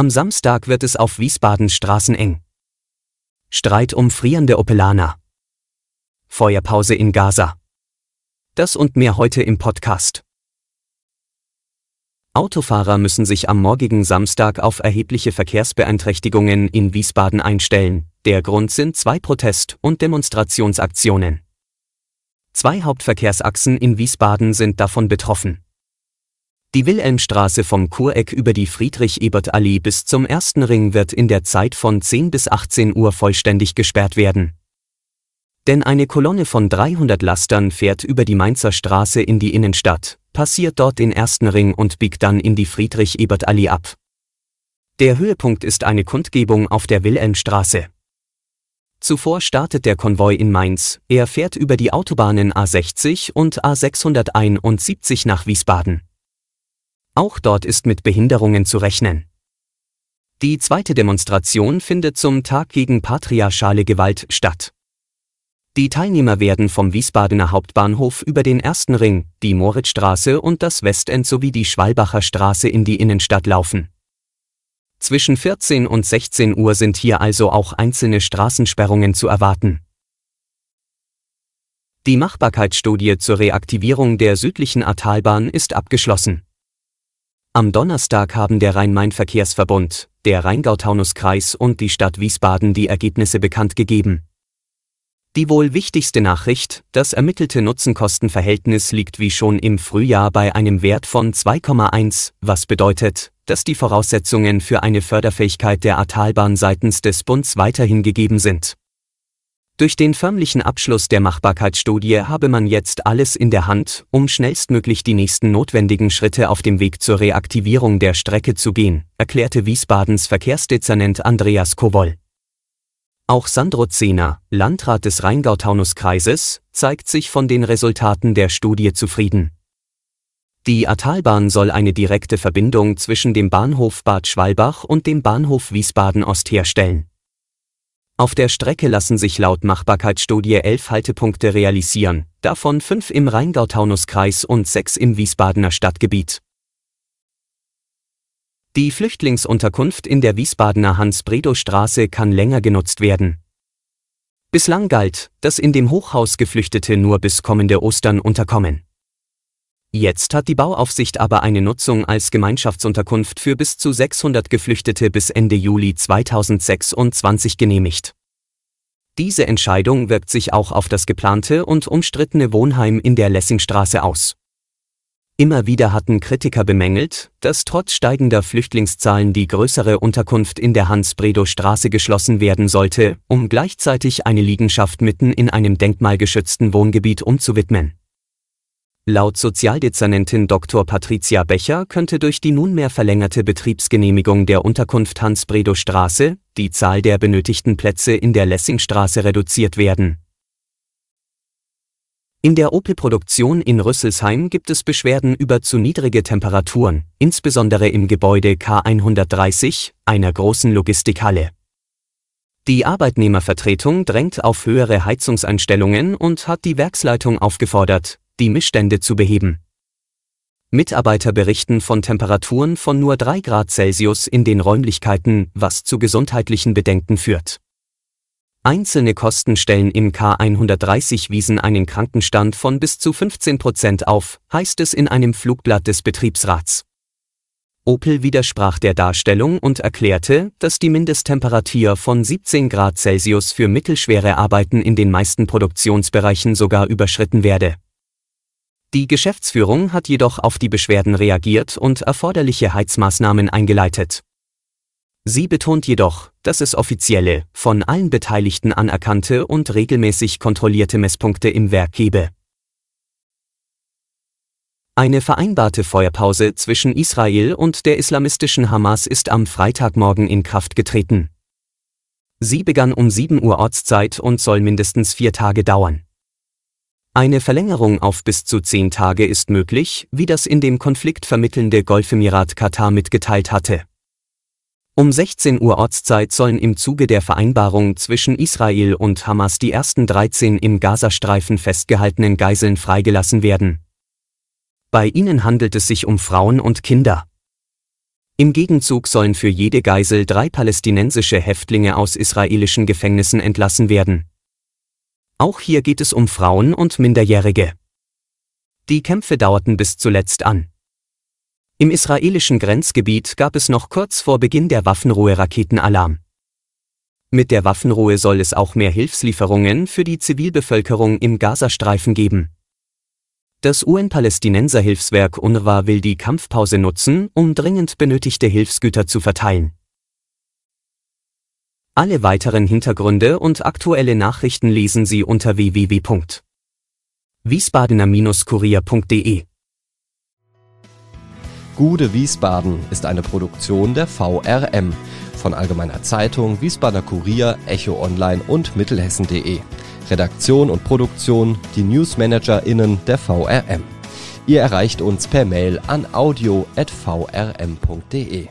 Am Samstag wird es auf Wiesbadens Straßen eng. Streit um frierende Opelaner. Feuerpause in Gaza. Das und mehr heute im Podcast. Autofahrer müssen sich am morgigen Samstag auf erhebliche Verkehrsbeeinträchtigungen in Wiesbaden einstellen. Der Grund sind zwei Protest- und Demonstrationsaktionen. Zwei Hauptverkehrsachsen in Wiesbaden sind davon betroffen. Die Wilhelmstraße vom Kureck über die Friedrich-Ebert-Allee bis zum ersten Ring wird in der Zeit von 10 bis 18 Uhr vollständig gesperrt werden. Denn eine Kolonne von 300 Lastern fährt über die Mainzer Straße in die Innenstadt, passiert dort den ersten Ring und biegt dann in die Friedrich-Ebert-Allee ab. Der Höhepunkt ist eine Kundgebung auf der Wilhelmstraße. Zuvor startet der Konvoi in Mainz, er fährt über die Autobahnen A60 und A671 nach Wiesbaden. Auch dort ist mit Behinderungen zu rechnen. Die zweite Demonstration findet zum Tag gegen patriarchale Gewalt statt. Die Teilnehmer werden vom Wiesbadener Hauptbahnhof über den ersten Ring, die Moritzstraße und das Westend sowie die Schwalbacher Straße in die Innenstadt laufen. Zwischen 14 und 16 Uhr sind hier also auch einzelne Straßensperrungen zu erwarten. Die Machbarkeitsstudie zur Reaktivierung der südlichen Atalbahn ist abgeschlossen. Am Donnerstag haben der Rhein-Main-Verkehrsverbund, der Rheingau-Taunus-Kreis und die Stadt Wiesbaden die Ergebnisse bekannt gegeben. Die wohl wichtigste Nachricht, das ermittelte Nutzen-Kosten-Verhältnis liegt wie schon im Frühjahr bei einem Wert von 2,1, was bedeutet, dass die Voraussetzungen für eine Förderfähigkeit der Atalbahn seitens des Bunds weiterhin gegeben sind. Durch den förmlichen Abschluss der Machbarkeitsstudie habe man jetzt alles in der Hand, um schnellstmöglich die nächsten notwendigen Schritte auf dem Weg zur Reaktivierung der Strecke zu gehen, erklärte Wiesbadens Verkehrsdezernent Andreas Kowol. Auch Sandro Zehner, Landrat des Rheingau-Taunus-Kreises, zeigt sich von den Resultaten der Studie zufrieden. Die Atalbahn soll eine direkte Verbindung zwischen dem Bahnhof Bad Schwalbach und dem Bahnhof Wiesbaden Ost herstellen. Auf der Strecke lassen sich laut Machbarkeitsstudie elf Haltepunkte realisieren, davon fünf im Rheingau-Taunus-Kreis und sechs im Wiesbadener Stadtgebiet. Die Flüchtlingsunterkunft in der Wiesbadener Hans-Bredow-Straße kann länger genutzt werden. Bislang galt, dass in dem Hochhaus Geflüchtete nur bis kommende Ostern unterkommen. Jetzt hat die Bauaufsicht aber eine Nutzung als Gemeinschaftsunterkunft für bis zu 600 Geflüchtete bis Ende Juli 2026 genehmigt. Diese Entscheidung wirkt sich auch auf das geplante und umstrittene Wohnheim in der Lessingstraße aus. Immer wieder hatten Kritiker bemängelt, dass trotz steigender Flüchtlingszahlen die größere Unterkunft in der Hans-Bredow-Straße geschlossen werden sollte, um gleichzeitig eine Liegenschaft mitten in einem denkmalgeschützten Wohngebiet umzuwidmen. Laut Sozialdezernentin Dr. Patricia Becher könnte durch die nunmehr verlängerte Betriebsgenehmigung der Unterkunft Hans-Bredow-Straße die Zahl der benötigten Plätze in der Lessingstraße reduziert werden. In der Opel-Produktion in Rüsselsheim gibt es Beschwerden über zu niedrige Temperaturen, insbesondere im Gebäude K130, einer großen Logistikhalle. Die Arbeitnehmervertretung drängt auf höhere Heizungseinstellungen und hat die Werksleitung aufgefordert, die Missstände zu beheben. Mitarbeiter berichten von Temperaturen von nur 3 Grad Celsius in den Räumlichkeiten, was zu gesundheitlichen Bedenken führt. Einzelne Kostenstellen im K130 wiesen einen Krankenstand von bis zu 15 Prozent auf, heißt es in einem Flugblatt des Betriebsrats. Opel widersprach der Darstellung und erklärte, dass die Mindesttemperatur von 17 Grad Celsius für mittelschwere Arbeiten in den meisten Produktionsbereichen sogar überschritten werde. Die Geschäftsführung hat jedoch auf die Beschwerden reagiert und erforderliche Heizmaßnahmen eingeleitet. Sie betont jedoch, dass es offizielle, von allen Beteiligten anerkannte und regelmäßig kontrollierte Messpunkte im Werk gebe. Eine vereinbarte Feuerpause zwischen Israel und der islamistischen Hamas ist am Freitagmorgen in Kraft getreten. Sie begann um 7 Uhr Ortszeit und soll mindestens vier Tage dauern. Eine Verlängerung auf bis zu zehn Tage ist möglich, wie das in dem Konflikt vermittelnde Golfemirat Katar mitgeteilt hatte. Um 16 Uhr Ortszeit sollen im Zuge der Vereinbarung zwischen Israel und Hamas die ersten 13 im Gazastreifen festgehaltenen Geiseln freigelassen werden. Bei ihnen handelt es sich um Frauen und Kinder. Im Gegenzug sollen für jede Geisel drei palästinensische Häftlinge aus israelischen Gefängnissen entlassen werden. Auch hier geht es um Frauen und Minderjährige. Die Kämpfe dauerten bis zuletzt an. Im israelischen Grenzgebiet gab es noch kurz vor Beginn der Waffenruhe Raketenalarm. Mit der Waffenruhe soll es auch mehr Hilfslieferungen für die Zivilbevölkerung im Gazastreifen geben. Das UN-Palästinenser-Hilfswerk UNRWA will die Kampfpause nutzen, um dringend benötigte Hilfsgüter zu verteilen. Alle weiteren Hintergründe und aktuelle Nachrichten lesen Sie unter www.wiesbadener-kurier.de. Gude Wiesbaden ist eine Produktion der VRM von Allgemeiner Zeitung, Wiesbadener Kurier, Echo Online und Mittelhessen.de. Redaktion und Produktion die NewsmanagerInnen der VRM. Ihr erreicht uns per Mail an audio.vrm.de.